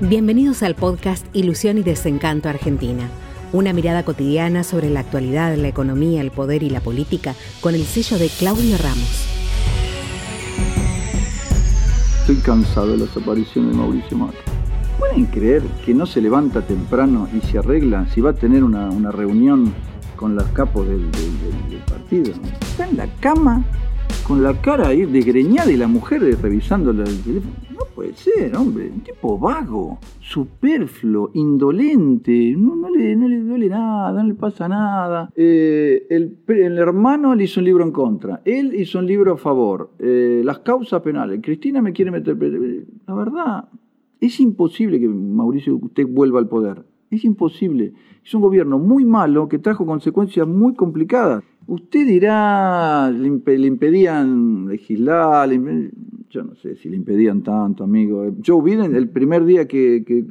Bienvenidos al podcast Ilusión y Desencanto Argentina. Una mirada cotidiana sobre la actualidad, la economía, el poder y la política con el sello de Claudio Ramos. Estoy cansado de las apariciones de Mauricio Macri. ¿Pueden creer que no se levanta temprano y se arregla si va a tener una, una reunión con los capos del, del- del- del partido? Está en la cama con la cara ahí desgreñada y la mujer revisando el teléfono. No ser, hombre. Un tipo vago, superfluo, indolente. No, le, duele nada, no le pasa nada. Eh, el, hermano le hizo un libro en contra. Él hizo un libro a favor. Eh, las causas penales. Cristina me quiere meter... La verdad, es imposible que Mauricio usted vuelva al poder. Es imposible. Es un gobierno muy malo que trajo consecuencias muy complicadas. Usted dirá, le, impe- le impedían legislar, le impe- yo no sé si le impedían tanto, amigo. Joe Biden, el primer día que, que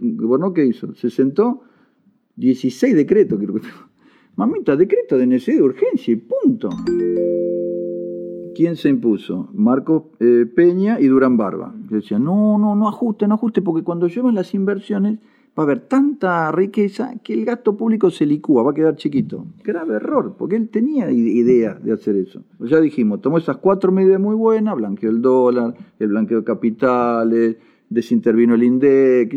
¿qué hizo? Se sentó, 16 decretos, creo que Mamita, decreto de necesidad de urgencia y punto. ¿Quién se impuso? Marcos eh, Peña y Durán Barba. Yo decía, no, no, no ajuste, no ajuste, porque cuando llueven las inversiones va a haber tanta riqueza que el gasto público se licúa, va a quedar chiquito. Grave error, porque él tenía idea de hacer eso. Ya dijimos, tomó esas cuatro medidas muy buenas, blanqueó el dólar, el blanqueo de capitales, desintervino el INDEC,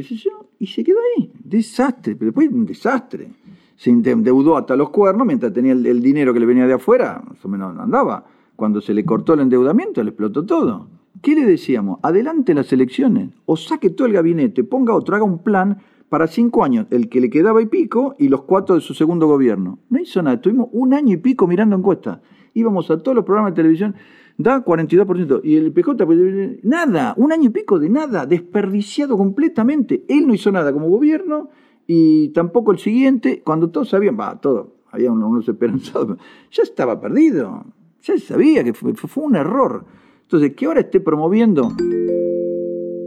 y se quedó ahí. Desastre, pero después un desastre. Se endeudó hasta los cuernos mientras tenía el, el dinero que le venía de afuera, más o menos andaba. Cuando se le cortó el endeudamiento, le explotó todo. ¿Qué le decíamos? Adelante las elecciones, o saque todo el gabinete, ponga otro, haga un plan para cinco años, el que le quedaba y pico, y los cuatro de su segundo gobierno. No hizo nada, estuvimos un año y pico mirando encuestas. Íbamos a todos los programas de televisión, da 42%, y el PJ, pues, nada, un año y pico de nada, desperdiciado completamente. Él no hizo nada como gobierno, y tampoco el siguiente, cuando todos sabían, va, todo, había unos, esperanzados, ya estaba perdido, ya sabía que fue, fue un error. Entonces, que ahora esté promoviendo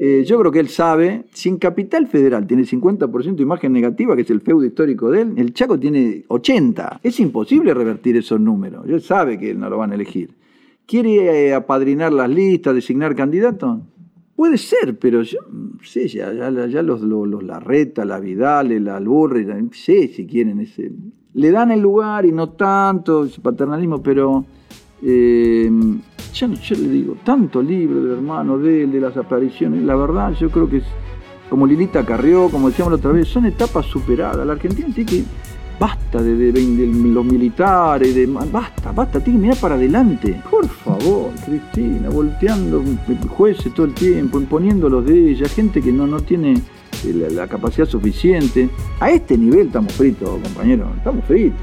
eh, yo creo que él sabe, si en Capital Federal tiene 50% de imagen negativa, que es el feudo histórico de él, el Chaco tiene 80%. Es imposible revertir esos números. Él sabe que no lo van a elegir. ¿Quiere eh, apadrinar las listas, designar candidatos? Puede ser, pero yo no sé, ya, ya, los, los, Larreta, la Vidal, la Alburri, sé si quieren ese. Le dan el lugar y no tanto, ese paternalismo, pero eh, yo, yo le digo, tanto libro del hermano de él, de las apariciones, la verdad yo creo que es como Lilita Carrió, como decíamos la otra vez, son etapas superadas. La Argentina tiene que, basta de, los militares, de, basta, basta, tiene que mirar para adelante. Por favor, Cristina, volteando jueces todo el tiempo, imponiendo los de ella, gente que no, no tiene eh, la capacidad suficiente. A este nivel estamos fritos, compañeros, estamos fritos.